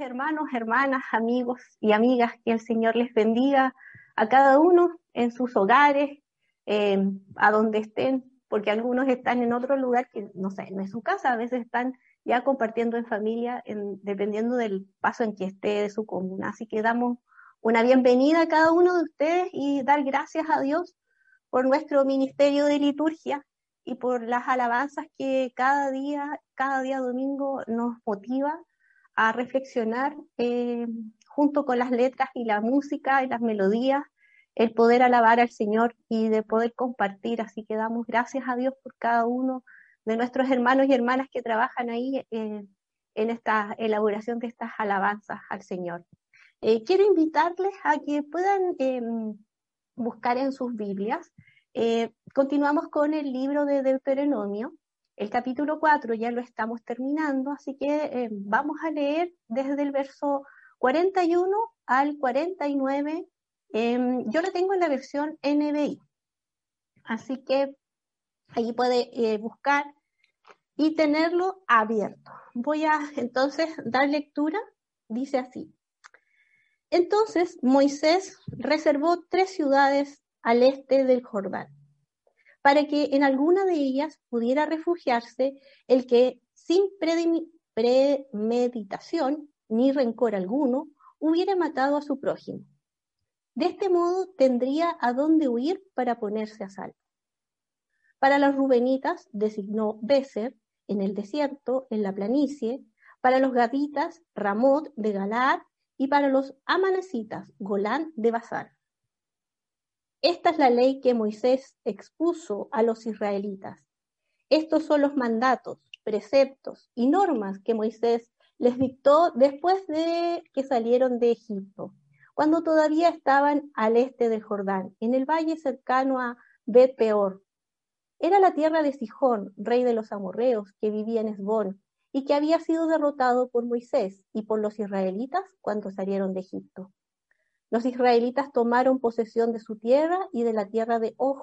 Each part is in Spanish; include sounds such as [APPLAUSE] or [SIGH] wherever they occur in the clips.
Hermanos, hermanas, amigos y amigas, que el Señor les bendiga a cada uno en sus hogares, eh, a donde estén, porque algunos están en otro lugar que no sé, no es su casa, a veces están ya compartiendo en familia, dependiendo del paso en que esté de su comuna. Así que damos una bienvenida a cada uno de ustedes y dar gracias a Dios por nuestro ministerio de liturgia y por las alabanzas que cada día, cada día domingo nos motiva a reflexionar eh, junto con las letras y la música y las melodías, el poder alabar al Señor y de poder compartir. Así que damos gracias a Dios por cada uno de nuestros hermanos y hermanas que trabajan ahí eh, en esta elaboración de estas alabanzas al Señor. Eh, quiero invitarles a que puedan em, buscar en sus Biblias. continuamos con el libro de Deuteronomio el capítulo 4 ya lo estamos terminando, así que eh, vamos a leer desde el verso 41 al 49. Em, yo lo tengo en la versión NBI, así que ahí puede eh, buscar y tenerlo abierto. Voy a entonces dar lectura. Dice así. Entonces Moisés reservó tres ciudades al este del Jordán para que en alguna de ellas pudiera refugiarse el que sin premeditación ni rencor alguno hubiera matado a su prójimo. De este modo tendría a dónde huir para ponerse a salvo. Para los rubenitas designó Beser en el desierto, en la planicie, para los gaditas Ramot de Galaad y para los amanecitas Golán de Basar. Esta es la ley que Moisés expuso a los israelitas. Estos son los mandatos, preceptos y normas que Moisés les dictó después de que salieron de Egipto, cuando todavía estaban al este del Jordán, en el valle cercano a Bet Peor. Era la tierra de Sijón, rey de los amorreos, que vivía en Esbón, y que había sido derrotado por Moisés y por los israelitas cuando salieron de Egipto. Los israelitas tomaron posesión de su tierra y de la tierra de Og,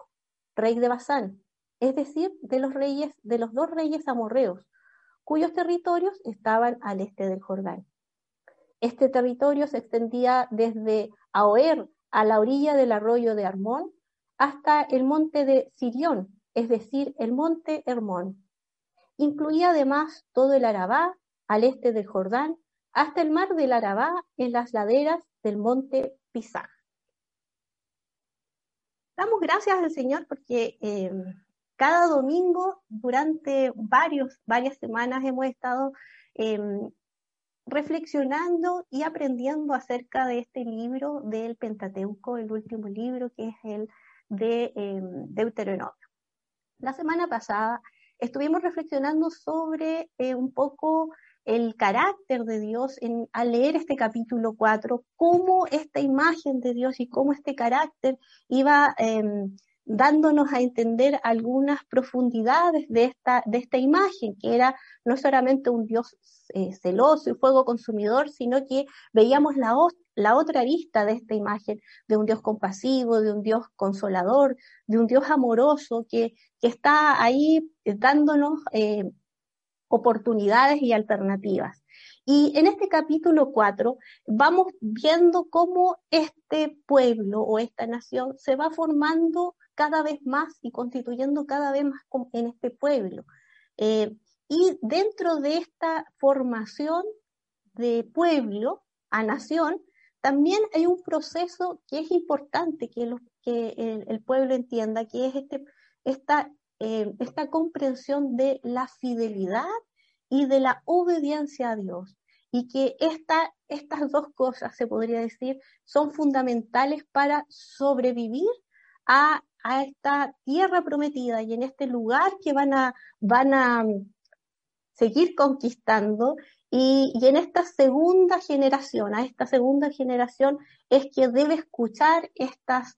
rey de Basán, es decir, de los reyes, de los dos reyes amorreos, cuyos territorios estaban al este del Jordán. Este territorio se extendía desde Aoer a la orilla del arroyo de Armón hasta el monte de Sirión, es decir, el monte Hermón. Incluía además todo el Arabá al este del Jordán hasta el mar del Arabá en las laderas del monte Pisar. Damos gracias al Señor porque eh, cada domingo durante varias semanas hemos estado em, reflexionando y aprendiendo acerca de este libro del Pentateuco, el último libro que es el de em, Deuteronomio. La semana pasada estuvimos reflexionando sobre eh, un poco el carácter de Dios en, al leer este capítulo 4, cómo esta imagen de Dios y cómo este carácter iba em, dándonos a entender algunas profundidades de esta, de esta imagen, que era no solamente un Dios eh, celoso y fuego consumidor, sino que veíamos la, la otra vista de esta imagen, de un Dios compasivo, de un Dios consolador, de un Dios amoroso, que, que está ahí dándonos eh, oportunidades y alternativas. Y en este capítulo 4 vamos viendo cómo este pueblo o esta nación se va formando cada vez más y constituyendo cada vez más en este pueblo. Eh, y dentro de esta formación de pueblo a nación, también hay un proceso que es importante que, el, pueblo entienda, que es este, esta eh, esta comprensión de la fidelidad y de la obediencia a Dios. Y que esta, estas dos cosas, se podría decir, son fundamentales para sobrevivir a, a esta tierra prometida y en este lugar que van a, van a mm, seguir conquistando y, en esta segunda generación, a esta segunda generación es que debe escuchar estas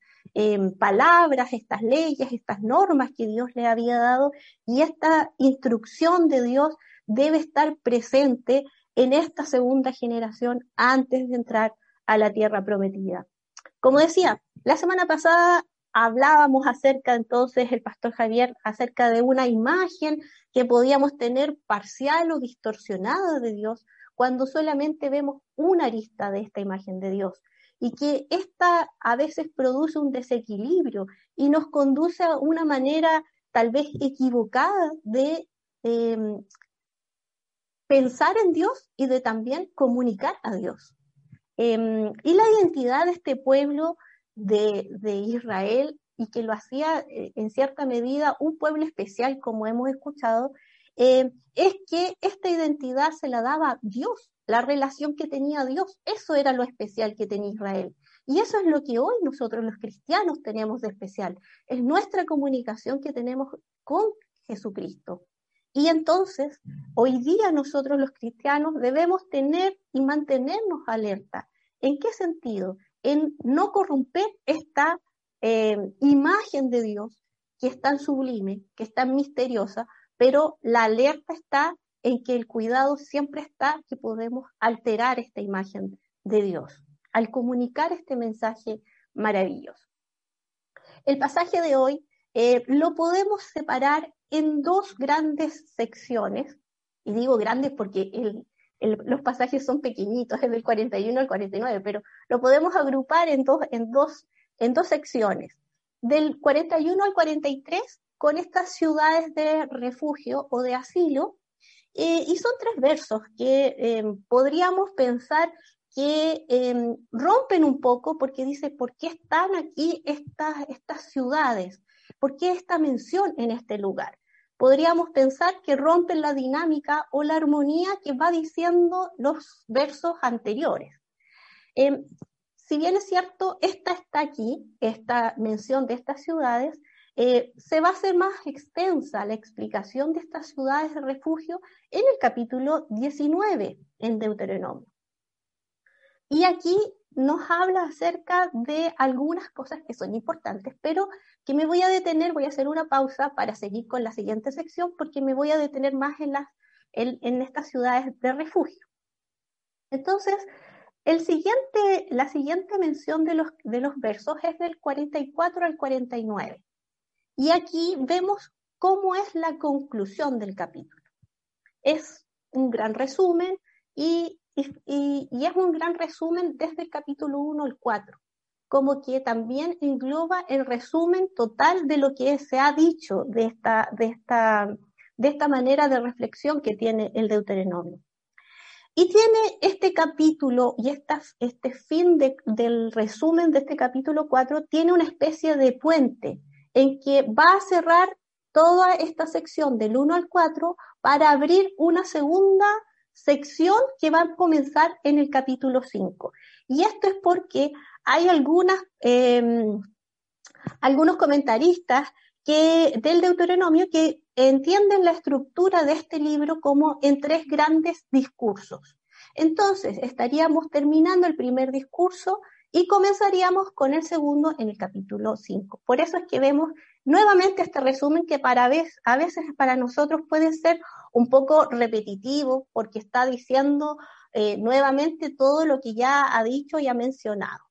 palabras, estas leyes, estas normas que Dios le había dado y esta instrucción de Dios debe estar presente en esta segunda generación antes de entrar a la tierra prometida. Como decía, la semana pasada hablábamos acerca entonces, el pastor Javier, acerca de una imagen que podíamos tener parcial o distorsionada de Dios cuando solamente vemos una arista de esta imagen de Dios y que esta a veces produce un desequilibrio y nos conduce a una manera tal vez equivocada de em, pensar en Dios y de también comunicar a Dios. Em, y la identidad de este pueblo de, Israel y que lo hacía eh, en cierta medida un pueblo especial, como hemos escuchado, eh, es que esta identidad se la daba Dios, la relación que tenía Dios, eso era lo especial que tenía Israel. Y eso es lo que hoy nosotros los cristianos tenemos de especial, es nuestra comunicación que tenemos con Jesucristo. Y entonces, hoy día nosotros los cristianos debemos tener y mantenernos alerta. ¿En qué sentido? En no corromper esta eh, imagen de Dios que es tan sublime, que es tan misteriosa, pero la alerta está en que el cuidado siempre está que podemos alterar esta imagen de Dios al comunicar este mensaje maravilloso. El pasaje de hoy eh, lo podemos separar en dos grandes secciones, y digo grandes porque los pasajes son pequeñitos, es del 41 al 49, pero lo podemos agrupar en dos, en dos, en dos secciones. Del 41 al 43 con estas ciudades de refugio o de asilo. Eh, y son tres versos que eh, podríamos pensar que eh, rompen un poco porque dice, ¿por qué están aquí estas, estas ciudades? ¿Por qué esta mención en este lugar? Podríamos pensar que rompen la dinámica o la armonía que va diciendo los versos anteriores. si bien es cierto, esta está aquí, esta mención de estas ciudades, eh, se va a hacer más extensa la explicación de estas ciudades de refugio en el capítulo 19 en Deuteronomio. Y aquí nos habla acerca de algunas cosas que son importantes, pero que me voy a detener, voy a hacer una pausa para seguir con la siguiente sección porque me voy a detener más en, las, en, estas ciudades de refugio. Entonces, el siguiente, la siguiente mención de los, de los versos es del 44 al 49. Y aquí vemos cómo es la conclusión del capítulo. Es un gran resumen y, es un gran resumen desde el capítulo 1 al 4, como que también engloba el resumen total de lo que se ha dicho de esta, de esta, de esta manera de reflexión que tiene el Deuteronomio. Y tiene este capítulo y este fin del resumen de este capítulo 4, tiene una especie de puente en que va a cerrar toda esta sección del 1 al 4 para abrir una segunda sección que va a comenzar en el capítulo 5. Y esto es porque hay algunas, em, algunos comentaristas que, del Deuteronomio que entienden la estructura de este libro como en tres grandes discursos. Entonces, estaríamos terminando el primer discurso y comenzaríamos con el segundo en el capítulo 5. Por eso es que vemos nuevamente este resumen que para a veces para nosotros puede ser un poco repetitivo porque está diciendo eh, nuevamente todo lo que ya ha dicho y ha mencionado.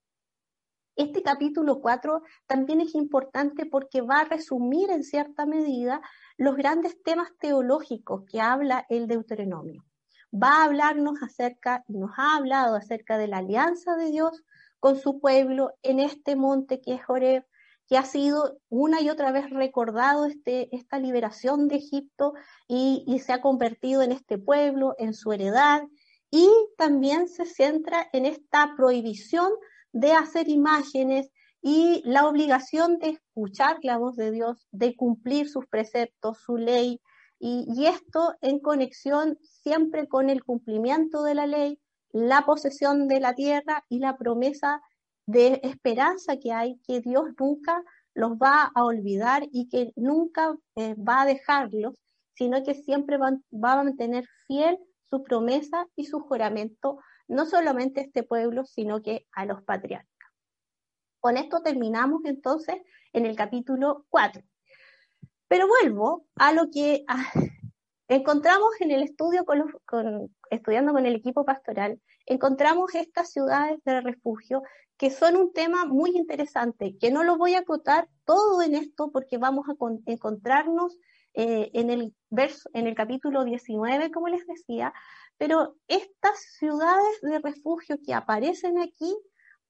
Este capítulo 4 también es importante porque va a resumir en cierta medida los grandes temas teológicos que habla el Deuteronomio. Va a hablarnos acerca, y nos ha hablado acerca de la alianza de Dios con su pueblo en este monte que es Joreb, que ha sido una y otra vez recordado este, esta liberación de Egipto y, y se ha convertido en este pueblo, en su heredad, y también se centra en esta prohibición de hacer imágenes y la obligación de escuchar la voz de Dios, de cumplir sus preceptos, su ley, y, y, esto en conexión siempre con el cumplimiento de la ley, la posesión de la tierra y la promesa de esperanza que hay, que Dios nunca los va a olvidar y que nunca eh, va a dejarlos, sino que siempre va, a mantener fiel su promesa y su juramento, no solamente a este pueblo, sino que a los patriarcas. Con esto terminamos entonces en el capítulo 4. Pero vuelvo a lo que [LAUGHS] encontramos en el estudio con, estudiando con el equipo pastoral, encontramos estas ciudades de refugio que son un tema muy interesante, que no lo voy a acotar todo en esto porque vamos a encontrarnos eh, en, el en el capítulo 19, como les decía, pero estas ciudades de refugio que aparecen aquí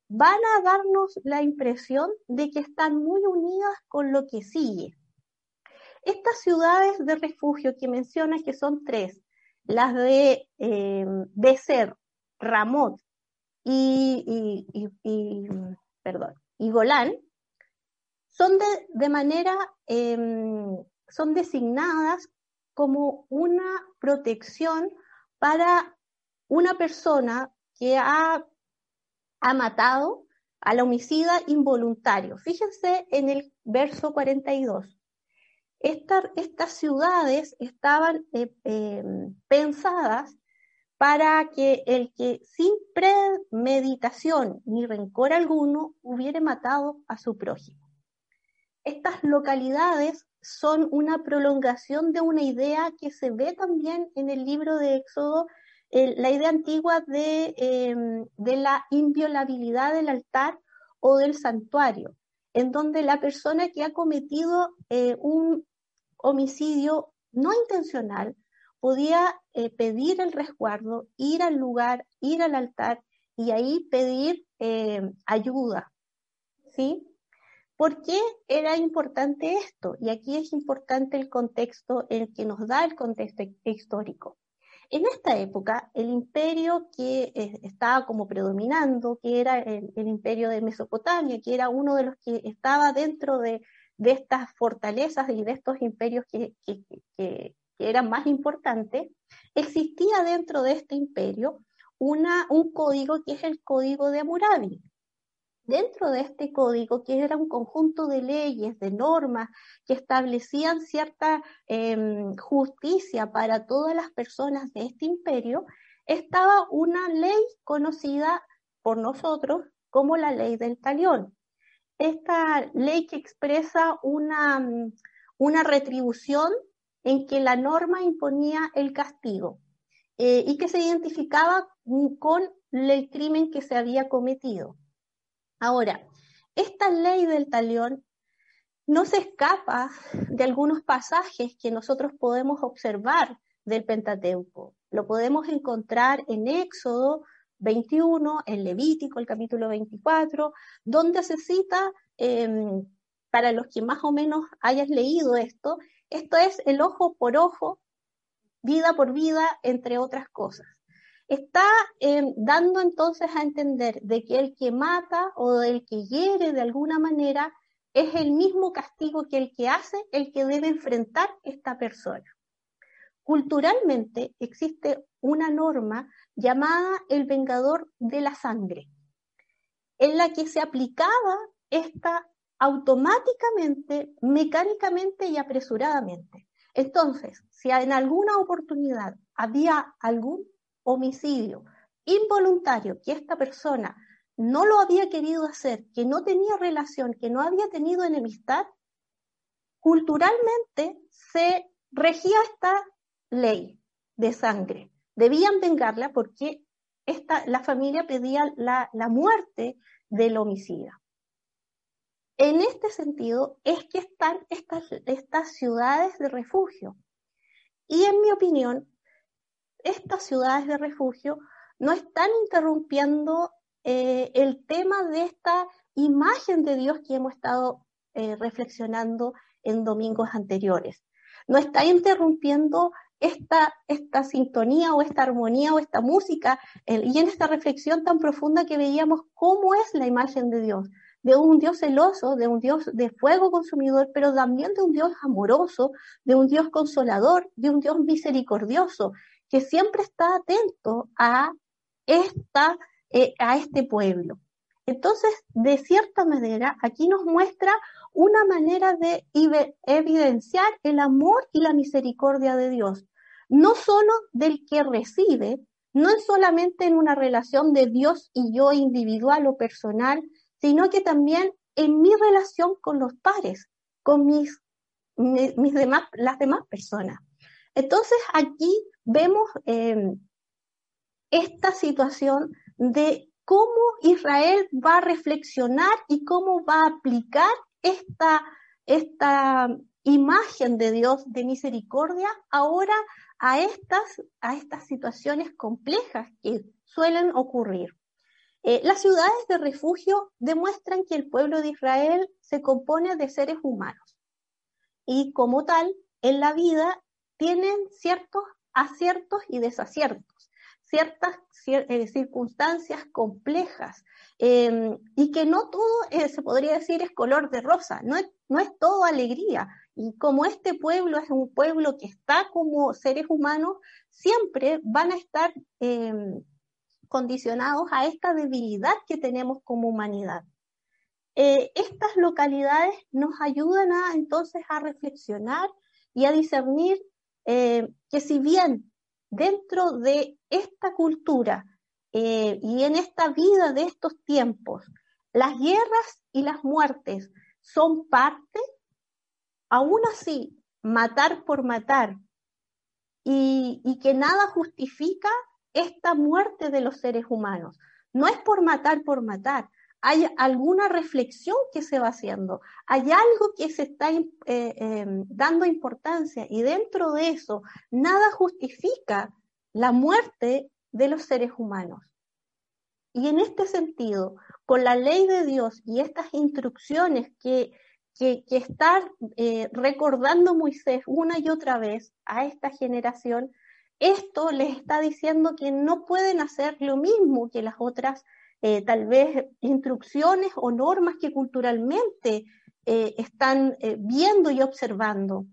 van a darnos la impresión de que están muy unidas con lo que sigue. Estas ciudades de refugio que mencionas, que son tres, las de eh, Ramot y, perdón, y Golán, son de, manera, em, son designadas como una protección para una persona que ha, ha matado al homicida involuntario. Fíjense en el verso 42 estas ciudades estaban eh, em, pensadas para que el que sin premeditación ni rencor alguno hubiera matado a su prójimo. Estas localidades son una prolongación de una idea que se ve también en el libro de Éxodo, la idea antigua de, em, de la inviolabilidad del altar o del santuario, en donde la persona que ha cometido eh, un homicidio no intencional podía eh, pedir el resguardo, ir al lugar, ir al altar y ahí pedir eh, ayuda. ¿Sí? ¿Por qué era importante esto? Y aquí es importante el contexto, el que nos da el contexto histórico. En esta época, el imperio que eh, estaba como predominando, que era el, imperio de Mesopotamia, que era uno de los que estaba dentro de, estas fortalezas y de estos imperios que, eran más importantes, existía dentro de este imperio una, un código que es el código de Hammurabi. Dentro de este código, que era un conjunto de leyes, de normas que establecían cierta em, justicia para todas las personas de este imperio, estaba una ley conocida por nosotros como la ley del talión. Esta ley que expresa una, una retribución en que la norma imponía el castigo eh, y que se identificaba con el crimen que se había cometido. Ahora, esta ley del talión no se escapa de algunos pasajes que nosotros podemos observar del Pentateuco. Lo podemos encontrar en Éxodo 21, en Levítico, el capítulo 24, donde se cita, em, para los que más o menos hayas leído esto, esto es el ojo por ojo, vida por vida, entre otras cosas está em, dando entonces a entender de que el que mata o el que hiere de alguna manera es el mismo castigo que el que hace, el que debe enfrentar esta persona. Culturalmente existe una norma llamada el vengador de la sangre, en la que se aplicaba esta automáticamente, mecánicamente y apresuradamente. Entonces, si en alguna oportunidad había algún homicidio involuntario que esta persona no lo había querido hacer, que no tenía relación, que no había tenido enemistad, culturalmente se regía esta ley de sangre. Debían vengarla porque esta, la familia pedía la, muerte del homicida. En este sentido es que están estas, estas ciudades de refugio. Y en mi opinión, estas ciudades de refugio no están interrumpiendo eh, el tema de esta imagen de Dios que hemos estado eh, reflexionando en domingos anteriores. No está interrumpiendo esta, esta sintonía o esta armonía o esta música y en esta reflexión tan profunda que veíamos cómo es la imagen de Dios, de un Dios celoso, de un Dios de fuego consumidor, pero también de un Dios amoroso, de un Dios consolador, de un Dios misericordioso que siempre está atento a, esta, eh, a este pueblo. Entonces, de cierta manera, aquí nos muestra una manera de evidenciar el amor y la misericordia de Dios, no solo del que recibe, no es solamente en una relación de Dios y yo individual o personal, sino que también en mi relación con los pares, con mis, mis demás, las demás personas. Entonces aquí vemos em, esta situación de cómo Israel va a reflexionar y cómo va a aplicar esta, esta imagen de Dios de misericordia ahora a estas, a estas situaciones complejas que suelen ocurrir. Eh, las ciudades de refugio demuestran que el pueblo de Israel se compone de seres humanos y como tal, en la vida tienen ciertos aciertos y desaciertos, ciertas eh, circunstancias complejas em, y que no todo eh, se podría decir es color de rosa, no es, no es todo alegría. Y como este pueblo es un pueblo que está como seres humanos, siempre van a estar em, condicionados a esta debilidad que tenemos como humanidad. Eh, estas localidades nos ayudan a entonces a reflexionar y a discernir eh, que si bien dentro de esta cultura eh, y en esta vida de estos tiempos, las guerras y las muertes son parte, aún así, matar por matar y, y que nada justifica esta muerte de los seres humanos. No es por matar por matar, hay alguna reflexión que se va haciendo, hay algo que se está eh, em, dando importancia y dentro de eso nada justifica la muerte de los seres humanos. Y en este sentido, con la ley de Dios y estas instrucciones que, que, está eh, recordando Moisés una y otra vez a esta generación, esto les está diciendo que no pueden hacer lo mismo que las otras, eh, tal vez, instrucciones o normas que culturalmente eh, están eh, viendo y observando.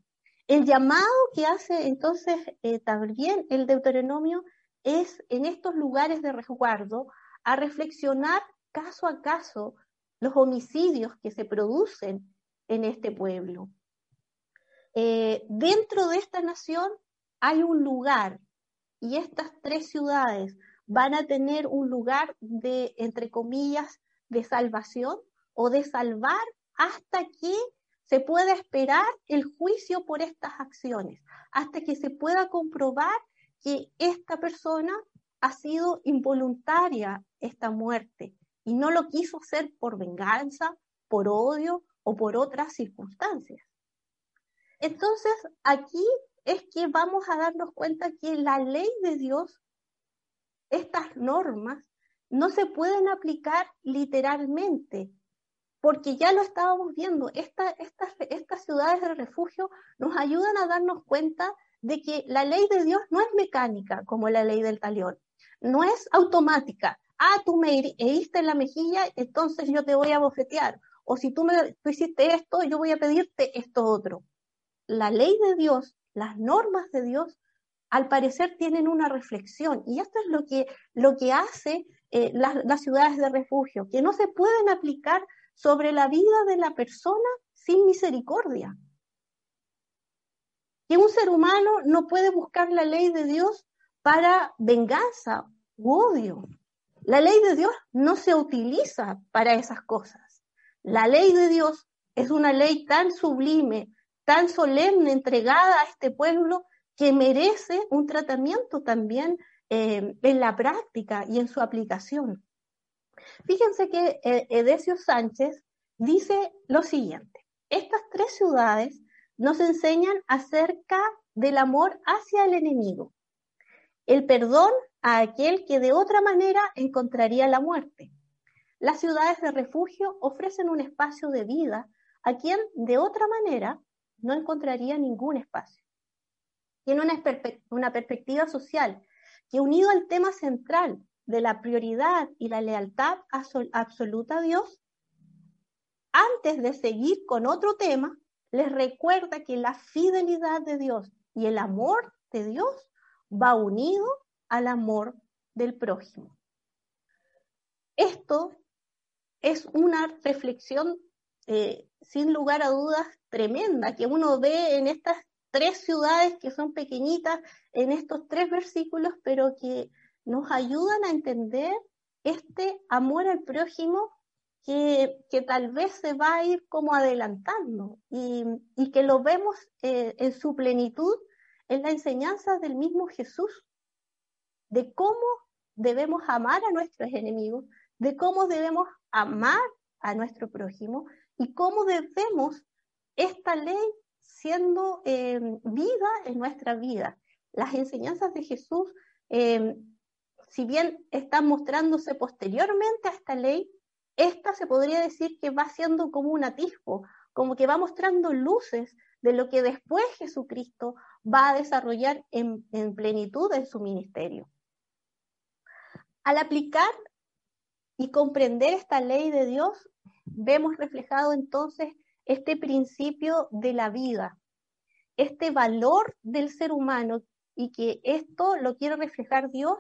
El llamado que hace entonces también el Deuteronomio es en estos lugares de resguardo a reflexionar caso a caso los homicidios que se producen en este pueblo. dentro de esta nación hay un lugar y estas tres ciudades van a tener un lugar de, entre comillas, de salvación o de salvar hasta que se pueda esperar el juicio por estas acciones, hasta que se pueda comprobar que esta persona ha sido involuntaria esta muerte y no lo quiso hacer por venganza, por odio o por otras circunstancias. Entonces, aquí es que vamos a darnos cuenta que la ley de Dios, estas normas, no se pueden aplicar literalmente, porque ya lo estábamos viendo, estas, estas ciudades de refugio nos ayudan a darnos cuenta de que la ley de Dios no es mecánica como la ley del talión, no es automática. Ah, tú me heriste en la mejilla, entonces yo te voy a bofetear. O si tú, me, tú hiciste esto, yo voy a pedirte esto otro. La ley de Dios las normas de Dios, al parecer tienen una reflexión. Y esto es lo que, lo que hace eh, las, ciudades de refugio, que no se pueden aplicar sobre la vida de la persona sin misericordia. Que un ser humano no puede buscar la ley de Dios para venganza u odio. La ley de Dios no se utiliza para esas cosas. La ley de Dios es una ley tan sublime, tan solemne entregada a este pueblo que merece un tratamiento también eh, en la práctica y en su aplicación. Fíjense que eh, Edesio Sánchez dice lo siguiente, estas tres ciudades nos enseñan acerca del amor hacia el enemigo, el perdón a aquel que de otra manera encontraría la muerte. Las ciudades de refugio ofrecen un espacio de vida a quien de otra manera no encontraría ningún espacio. Tiene una, perspectiva social que unido al tema central de la prioridad y la lealtad absoluta a Dios, antes de seguir con otro tema, les recuerda que la fidelidad de Dios y el amor de Dios va unido al amor del prójimo. Esto es una reflexión eh, sin lugar a dudas tremenda que uno ve en estas tres ciudades que son pequeñitas, en estos tres versículos, pero que nos ayudan a entender este amor al prójimo que, tal vez se va a ir como adelantando y, que lo vemos eh, en su plenitud en la enseñanza del mismo Jesús, de cómo debemos amar a nuestros enemigos, de cómo debemos amar a nuestro prójimo y cómo debemos esta ley siendo eh, vida en nuestra vida. Las enseñanzas de Jesús, eh, si bien están mostrándose posteriormente a esta ley, esta se podría decir que va siendo como un atisbo, como que va mostrando luces de lo que después Jesucristo va a desarrollar en plenitud en su ministerio. Al aplicar y comprender esta ley de Dios, vemos reflejado entonces este principio de la vida, este valor del ser humano y que esto lo quiere reflejar Dios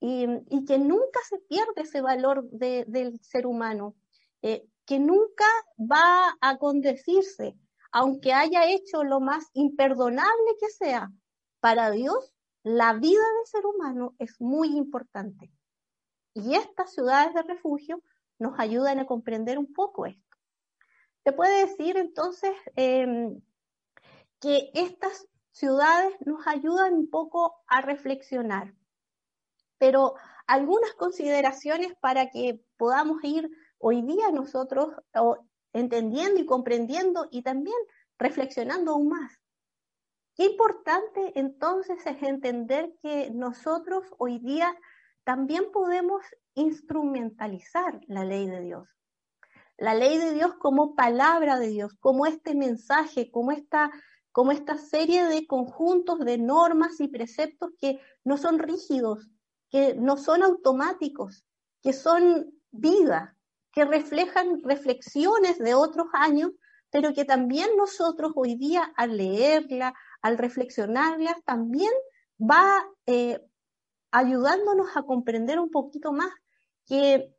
y, que nunca se pierde ese valor del ser humano, eh, que nunca va a condecirse, aunque haya hecho lo más imperdonable que sea. Para Dios, la vida del ser humano es muy importante. Y estas ciudades de refugio nos ayudan a comprender un poco esto. Se puede decir entonces em, que estas ciudades nos ayudan un poco a reflexionar, pero algunas consideraciones para que podamos ir hoy día nosotros entendiendo y comprendiendo y también reflexionando aún más. Qué importante entonces es entender que nosotros hoy día también podemos instrumentalizar la ley de Dios. La ley de Dios como palabra de Dios, como este mensaje, como esta, como esta serie de conjuntos de normas y preceptos que no son rígidos, que no son automáticos, que son vida, que reflejan reflexiones de otros años, pero que también nosotros hoy día al leerla, al reflexionarla, también va eh, ayudándonos a comprender un poquito más que,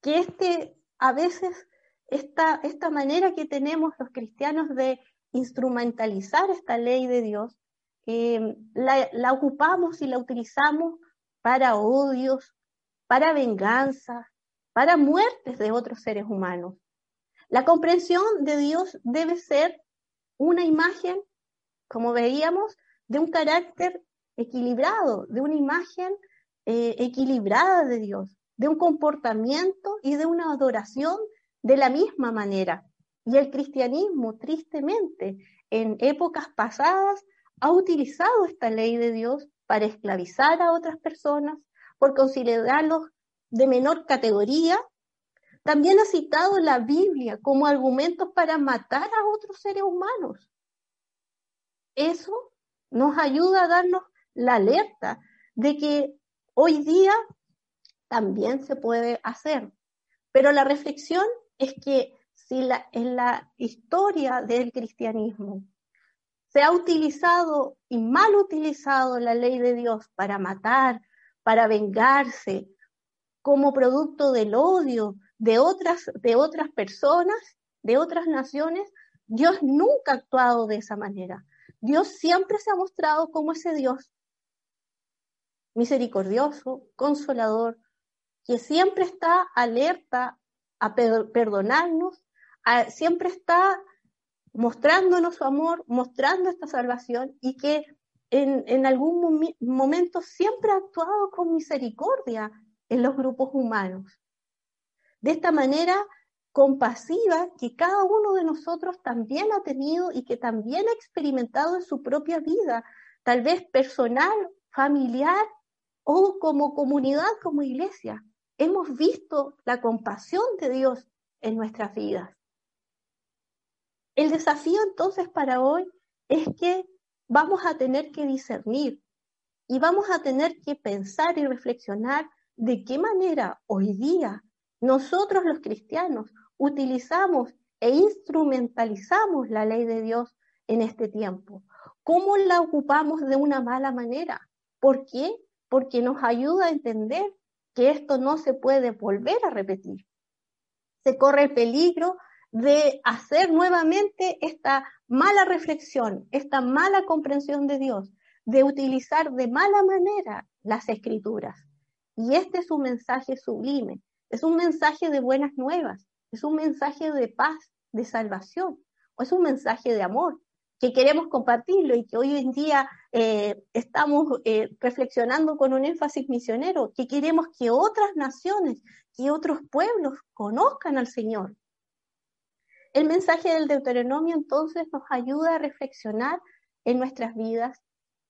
que este a veces esta, esta manera que tenemos los cristianos de instrumentalizar esta ley de Dios, eh, la, ocupamos y la utilizamos para odios, para venganza, para muertes de otros seres humanos. La comprensión de Dios debe ser una imagen, como veíamos, de un carácter equilibrado, de una imagen eh, equilibrada de Dios de un comportamiento y de una adoración de la misma manera. Y el cristianismo, tristemente, en épocas pasadas, ha utilizado esta ley de Dios para esclavizar a otras personas, por considerarlos de menor categoría. También ha citado la Biblia como argumentos para matar a otros seres humanos. Eso nos ayuda a darnos la alerta de que hoy día también se puede hacer. Pero la reflexión es que si en la historia del cristianismo se ha utilizado y mal utilizado la ley de Dios para matar, para vengarse, como producto del odio de otras, de otras personas, de otras naciones, Dios nunca ha actuado de esa manera. Dios siempre se ha mostrado como ese Dios misericordioso, consolador, que siempre está alerta a perdonarnos, siempre está mostrándonos su amor, mostrando esta salvación y que en, algún momento siempre ha actuado con misericordia en los grupos humanos. De esta manera compasiva que cada uno de nosotros también ha tenido y que también ha experimentado en su propia vida, tal vez personal, familiar o como comunidad, como iglesia hemos visto la compasión de Dios en nuestras vidas. El desafío entonces para hoy es que vamos a tener que discernir y vamos a tener que pensar y reflexionar de qué manera hoy día nosotros los cristianos utilizamos e instrumentalizamos la ley de Dios en este tiempo. ¿Cómo la ocupamos de una mala manera? ¿Por qué? Porque nos ayuda a entender que esto no se puede volver a repetir. Se corre el peligro de hacer nuevamente esta mala reflexión, esta mala comprensión de Dios, de utilizar de mala manera las escrituras. Y este es un mensaje sublime, es un mensaje de buenas nuevas, es un mensaje de paz, de salvación, o es un mensaje de amor que queremos compartirlo y que hoy en día eh, estamos eh, reflexionando con un énfasis misionero, que queremos que otras naciones, que otros pueblos conozcan al Señor. El mensaje del Deuteronomio entonces nos ayuda a reflexionar en nuestras vidas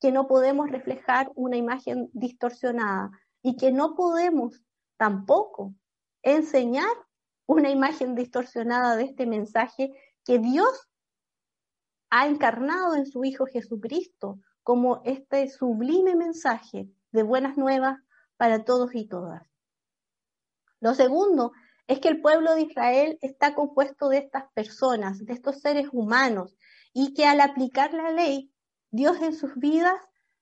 que no podemos reflejar una imagen distorsionada y que no podemos tampoco enseñar una imagen distorsionada de este mensaje que Dios ha encarnado en su Hijo Jesucristo como este sublime mensaje de buenas nuevas para todos y todas. Lo segundo es que el pueblo de Israel está compuesto de estas personas, de estos seres humanos, y que al aplicar la ley, Dios en sus vidas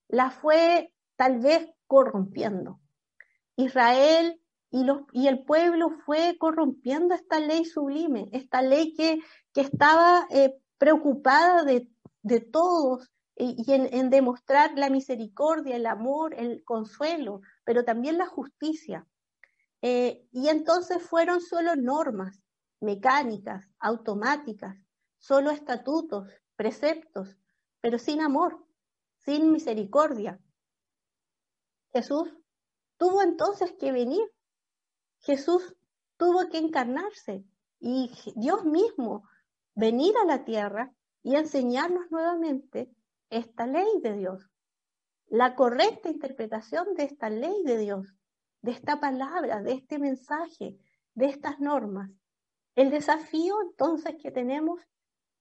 la fue tal vez corrompiendo. Israel y, el pueblo fue corrompiendo esta ley sublime, esta ley que, que estaba eh, preocupada de, de todos y, en, demostrar la misericordia, el amor, el consuelo, pero también la justicia. Eh, y entonces fueron solo normas mecánicas, automáticas, solo estatutos, preceptos, pero sin amor, sin misericordia. Jesús tuvo entonces que venir. Jesús tuvo que encarnarse y Dios mismo venir a la tierra y enseñarnos nuevamente esta ley de Dios, la correcta interpretación de esta ley de Dios, de esta palabra, de este mensaje, de estas normas. El desafío entonces que tenemos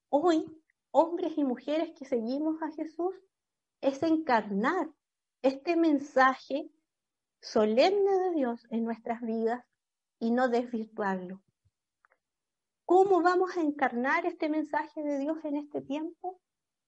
hoy, hombres y mujeres que seguimos a Jesús, es encarnar este mensaje solemne de Dios en nuestras vidas y no desvirtuarlo. ¿Cómo vamos a encarnar este mensaje de Dios en este tiempo?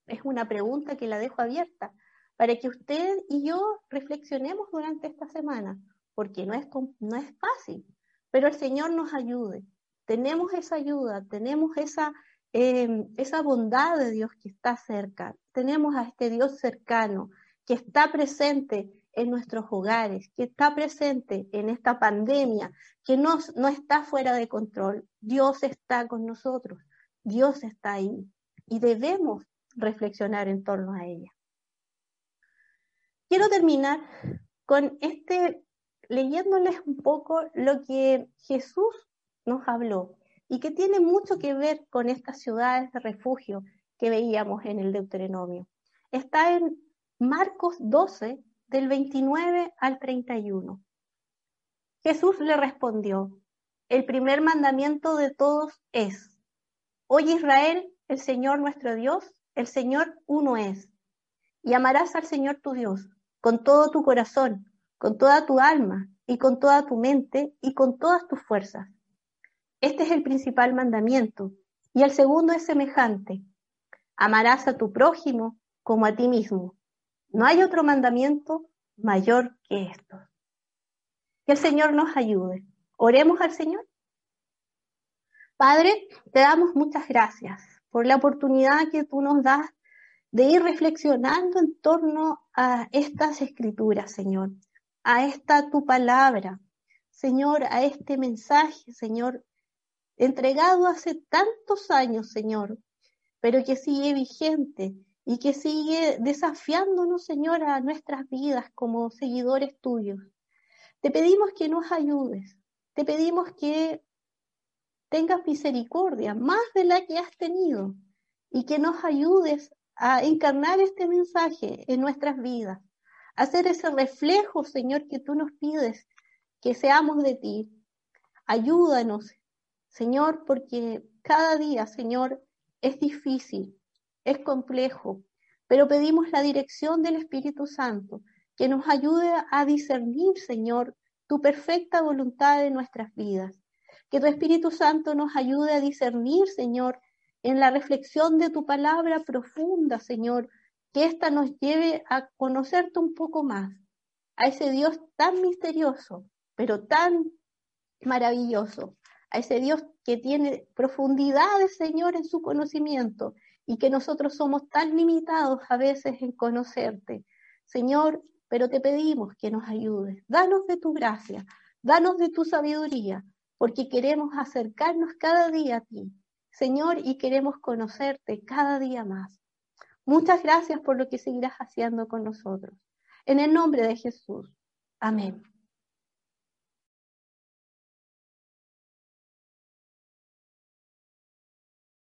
Es una pregunta que la dejo abierta para que usted y yo reflexionemos durante esta semana, porque no es, no es fácil, pero el Señor nos ayude. Tenemos esa ayuda, tenemos esa, em, esa bondad de Dios que está cerca, tenemos a este Dios cercano que está presente en nuestros hogares, que está presente en esta pandemia, que no, no está fuera de control. Dios está con nosotros, Dios está ahí y debemos reflexionar en torno a ella. Quiero terminar con este, leyéndoles un poco lo que Jesús nos habló y que tiene mucho que ver con estas ciudades de refugio que veíamos en el Deuteronomio. Está en Marcos 12, del 29 al 31. Jesús le respondió, el primer mandamiento de todos es, Oye Israel, el Señor nuestro Dios, el Señor uno es. Y amarás al Señor tu Dios con todo tu corazón, con toda tu alma y con toda tu mente y con todas tus fuerzas. Este es el principal mandamiento. Y el segundo es semejante. Amarás a tu prójimo como a ti mismo. No hay otro mandamiento mayor que esto. Que el Señor nos ayude. Oremos al Señor. Padre, te damos muchas gracias por la oportunidad que tú nos das de ir reflexionando en torno a estas escrituras, Señor, a esta tu palabra, Señor, a este mensaje, Señor, entregado hace tantos años, Señor, pero que sigue vigente y que sigue desafiándonos, Señor, a nuestras vidas como seguidores tuyos. Te pedimos que nos ayudes, te pedimos que tengas misericordia, más de la que has tenido, y que nos ayudes a encarnar este mensaje en nuestras vidas, a hacer ese reflejo, Señor, que tú nos pides, que seamos de ti. Ayúdanos, Señor, porque cada día, Señor, es difícil, es complejo, pero pedimos la dirección del Espíritu Santo, que nos ayude a discernir, Señor, tu perfecta voluntad en nuestras vidas. Que tu Espíritu Santo nos ayude a discernir, Señor, en la reflexión de tu palabra profunda, Señor, que ésta nos lleve a conocerte un poco más, a ese Dios tan misterioso, pero tan maravilloso, a ese Dios que tiene profundidades, Señor, en su conocimiento y que nosotros somos tan limitados a veces en conocerte. Señor, pero te pedimos que nos ayudes. Danos de tu gracia, danos de tu sabiduría, porque queremos acercarnos cada día a ti, Señor, y queremos conocerte cada día más. Muchas gracias por lo que seguirás haciendo con nosotros. En el nombre de Jesús. Amén.